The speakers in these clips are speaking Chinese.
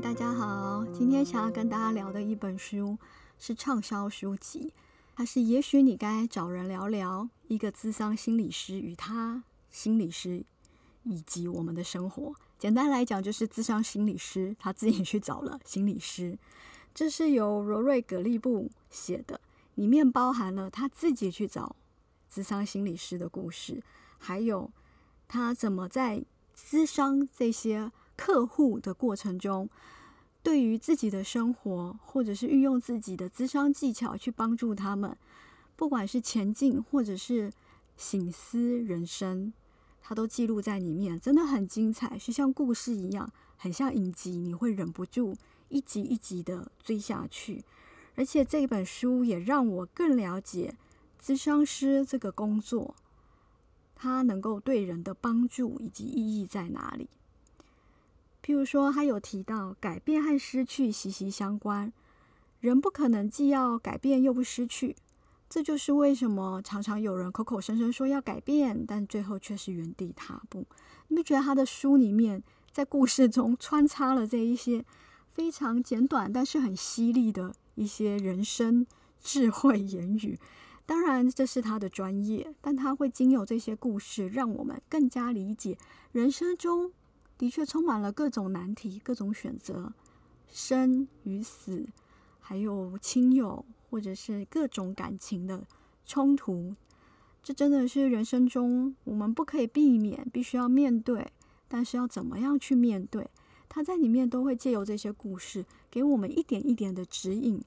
大家好！今天想要跟大家聊的一本书是畅销书籍，它是《也许你该找人聊聊：一个咨商心理师与他心理师以及我们的生活》。简单来讲，就是咨商心理师他自己去找了心理师。这是由罗瑞·葛利布写的，里面包含了他自己去找咨商心理师的故事，还有他怎么在咨商这些。客户的过程中，对于自己的生活，或者是运用自己的咨商技巧去帮助他们，不管是前进或者是醒思人生，他都记录在里面，真的很精彩，是像故事一样，很像影集，你会忍不住一集一集的追下去。而且这本书也让我更了解咨商师这个工作，它能够对人的帮助以及意义在哪里。譬如说，他有提到改变和失去息息相关，人不可能既要改变又不失去。这就是为什么常常有人口口声声说要改变，但最后却是原地踏步。你不觉得他的书里面在故事中穿插了这一些非常简短但是很犀利的一些人生智慧言语？当然，这是他的专业，但他会经由这些故事，让我们更加理解人生中。的确充满了各种难题、各种选择，生与死，还有亲友或者是各种感情的冲突。这真的是人生中我们不可以避免、必须要面对。但是要怎么样去面对？他在里面都会借由这些故事，给我们一点一点的指引。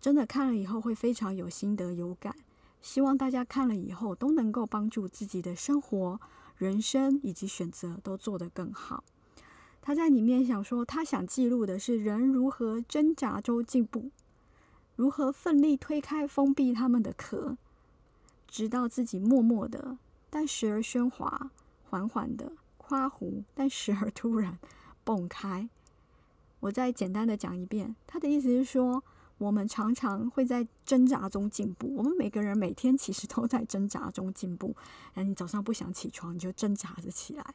真的看了以后会非常有心得、有感。希望大家看了以后都能够帮助自己的生活。人生以及选择都做得更好。他在里面想说，他想记录的是人如何挣扎中进步，如何奋力推开封闭他们的壳，直到自己默默的，但时而喧哗，缓缓的夸胡，但时而突然 蹦开。我再简单的讲一遍，他的意思是说。我们常常会在挣扎中进步。我们每个人每天其实都在挣扎中进步。哎，你早上不想起床，你就挣扎着起来。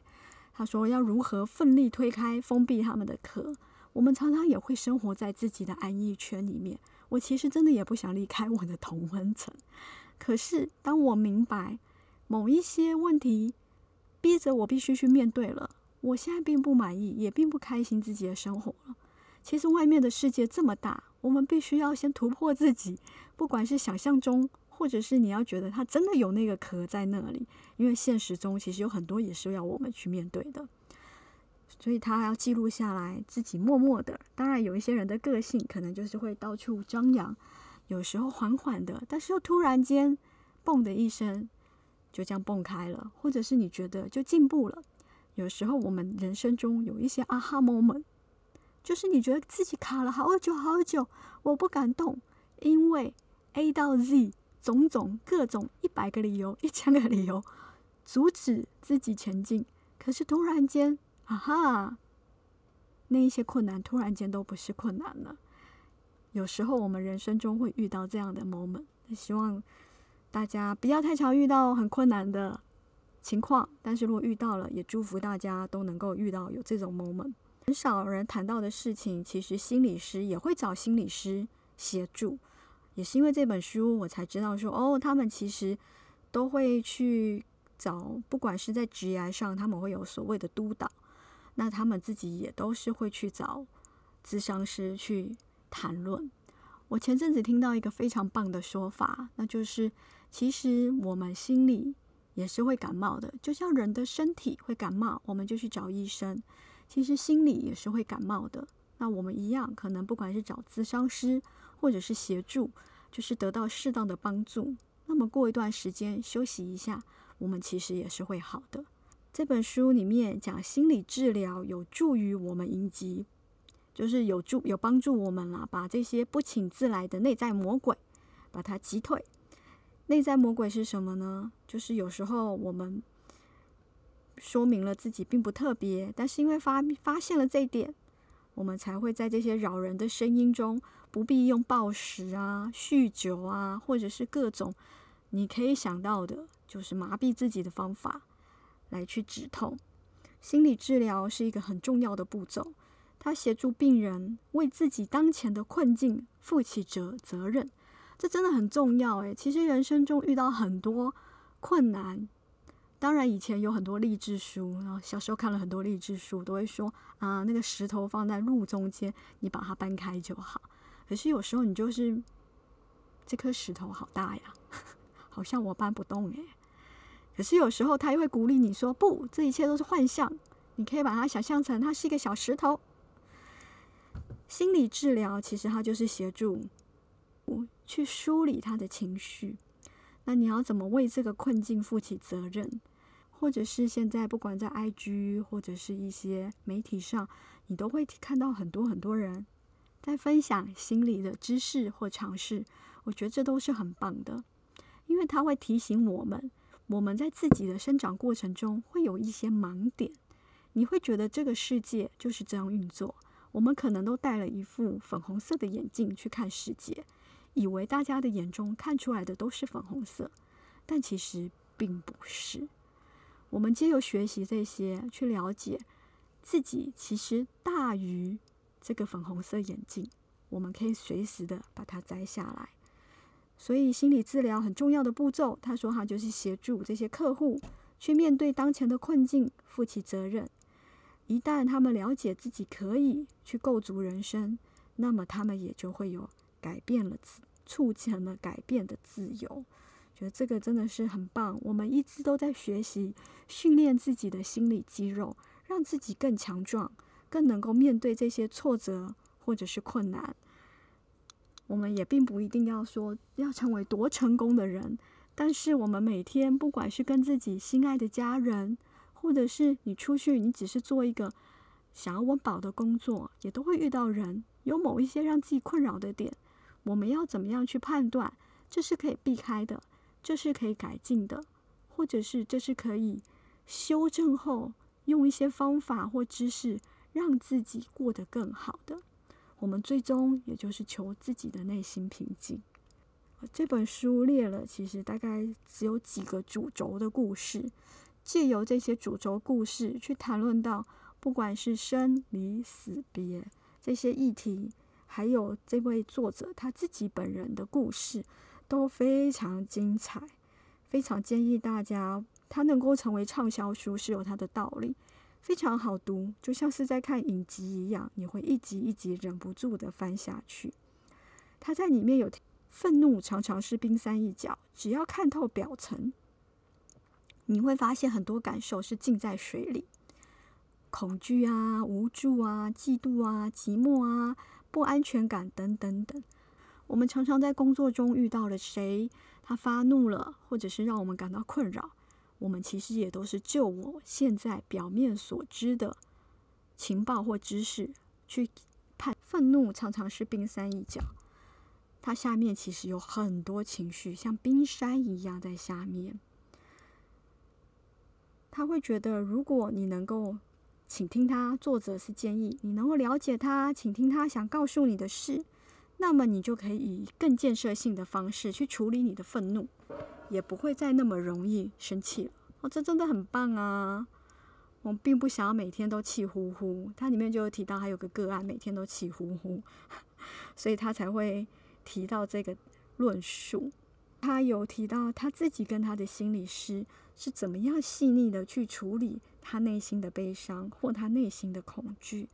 他说要如何奋力推开封闭他们的壳。我们常常也会生活在自己的安逸圈里面。我其实真的也不想离开我的同温层。可是当我明白某一些问题逼着我必须去面对了，我现在并不满意，也并不开心自己的生活了。其实外面的世界这么大。我们必须要先突破自己，不管是想象中，或者是你要觉得它真的有那个壳在那里，因为现实中其实有很多也是要我们去面对的。所以他要记录下来，自己默默的。当然，有一些人的个性可能就是会到处张扬，有时候缓缓的，但是又突然间嘣的一声，就这样蹦开了，或者是你觉得就进步了。有时候我们人生中有一些啊哈 moment。就是你觉得自己卡了好久好久，我不敢动，因为 A 到 Z 种种各种一百个理由、一千个理由阻止自己前进。可是突然间，啊哈，那一些困难突然间都不是困难了。有时候我们人生中会遇到这样的 moment，希望大家不要太常遇到很困难的情况。但是如果遇到了，也祝福大家都能够遇到有这种 moment。很少人谈到的事情，其实心理师也会找心理师协助。也是因为这本书，我才知道说，哦，他们其实都会去找，不管是在职业上，他们会有所谓的督导，那他们自己也都是会去找咨商师去谈论。我前阵子听到一个非常棒的说法，那就是其实我们心里也是会感冒的，就像人的身体会感冒，我们就去找医生。其实心里也是会感冒的，那我们一样，可能不管是找咨商师，或者是协助，就是得到适当的帮助。那么过一段时间休息一下，我们其实也是会好的。这本书里面讲心理治疗有助于我们迎击，就是有助有帮助我们啦，把这些不请自来的内在魔鬼把它击退。内在魔鬼是什么呢？就是有时候我们。说明了自己并不特别，但是因为发发现了这一点，我们才会在这些扰人的声音中，不必用暴食啊、酗酒啊，或者是各种你可以想到的，就是麻痹自己的方法来去止痛。心理治疗是一个很重要的步骤，它协助病人为自己当前的困境负起责责任，这真的很重要诶，其实人生中遇到很多困难，当然以前有很多励志书，然后小时候看了很多励志书，都会说啊，那个石头放在路中间，你把它搬开就好。可是有时候你就是这颗石头好大呀，好像我搬不动诶。可是有时候他又会鼓励你说，不，这一切都是幻象，你可以把它想象成它是一个小石头。心理治疗其实它就是协助我去梳理他的情绪。那你要怎么为这个困境负起责任？或者是现在不管在 IG 或者是一些媒体上，你都会看到很多很多人在分享心理的知识或尝试。我觉得这都是很棒的，因为它会提醒我们，我们在自己的生长过程中会有一些盲点。你会觉得这个世界就是这样运作。我们可能都戴了一副粉红色的眼镜去看世界，以为大家的眼中看出来的都是粉红色，但其实并不是。我们借由学习这些，去了解自己其实大于这个粉红色眼镜，我们可以随时的把它摘下来。所以心理治疗很重要的步骤，他说他就是协助这些客户去面对当前的困境，负起责任。一旦他们了解自己可以去构筑人生，那么他们也就会有改变了，促成了改变的自由。觉得这个真的是很棒。我们一直都在学习训练自己的心理肌肉，让自己更强壮，更能够面对这些挫折或者是困难。我们也并不一定要说要成为多成功的人，但是我们每天不管是跟自己心爱的家人，或者是你出去，你只是做一个想要温饱的工作，也都会遇到人有某一些让自己困扰的点。我们要怎么样去判断这是可以避开的，这是可以改进的，或者是这是可以修正后用一些方法或知识让自己过得更好的？我们最终也就是求自己的内心平静。这本书列了其实大概只有几个主轴的故事。借由这些主轴故事去谈论到，不管是生离死别这些议题，还有这位作者他自己本人的故事，都非常精彩。非常建议大家，他能够成为畅销书是有他的道理，非常好读，就像是在看影集一样，你会一集一集忍不住的翻下去。他在里面有愤怒常常是冰山一角，只要看透表层。你会发现很多感受是浸在水里，恐惧啊、无助啊、嫉妒啊、寂寞啊、不安全感等等等。我们常常在工作中遇到了谁，他发怒了，或者是让我们感到困扰，我们其实也都是就我现在表面所知的情报或知识去判。愤怒常常是冰山一角，它下面其实有很多情绪，像冰山一样在下面。他会觉得，如果你能够倾听他，作者是建议你能够了解他，倾听他想告诉你的事，那么你就可以以更建设性的方式去处理你的愤怒，也不会再那么容易生气了。哦，这真的很棒啊！我并不想要每天都气呼呼。它里面就有提到，还有个个案每天都气呼呼，所以他才会提到这个论述。他有提到他自己跟他的心理师。是怎么样细腻的去处理他内心的悲伤或他内心的恐惧？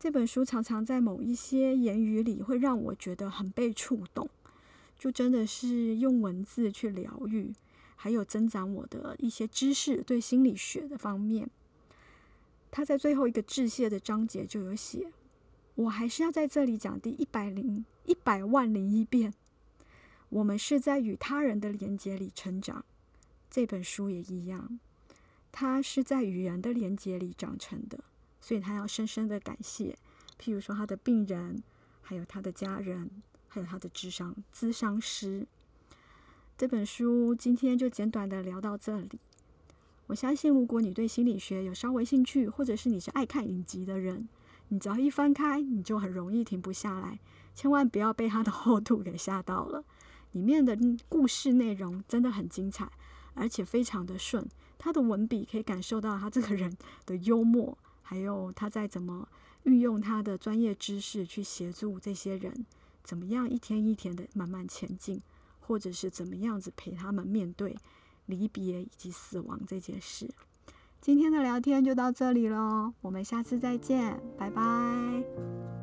这本书常常在某一些言语里会让我觉得很被触动，就真的是用文字去疗愈，还有增长我的一些知识，对心理学的方面。他在最后一个致谢的章节就有写：“我还是要在这里讲第一百零一百万零一遍，我们是在与他人的连接里成长。”这本书也一样，他是在与人的连接里长成的，所以他要深深的感谢，譬如说他的病人，还有他的家人，还有他的智商咨商师。这本书今天就简短的聊到这里。我相信，如果你对心理学有稍微兴趣，或者是你是爱看影集的人，你只要一翻开，你就很容易停不下来。千万不要被他的厚度给吓到了，里面的故事内容真的很精彩。而且非常的顺，他的文笔可以感受到他这个人的幽默，还有他在怎么运用他的专业知识去协助这些人，怎么样一天一天的慢慢前进，或者是怎么样子陪他们面对离别以及死亡这件事。今天的聊天就到这里喽，我们下次再见，拜拜。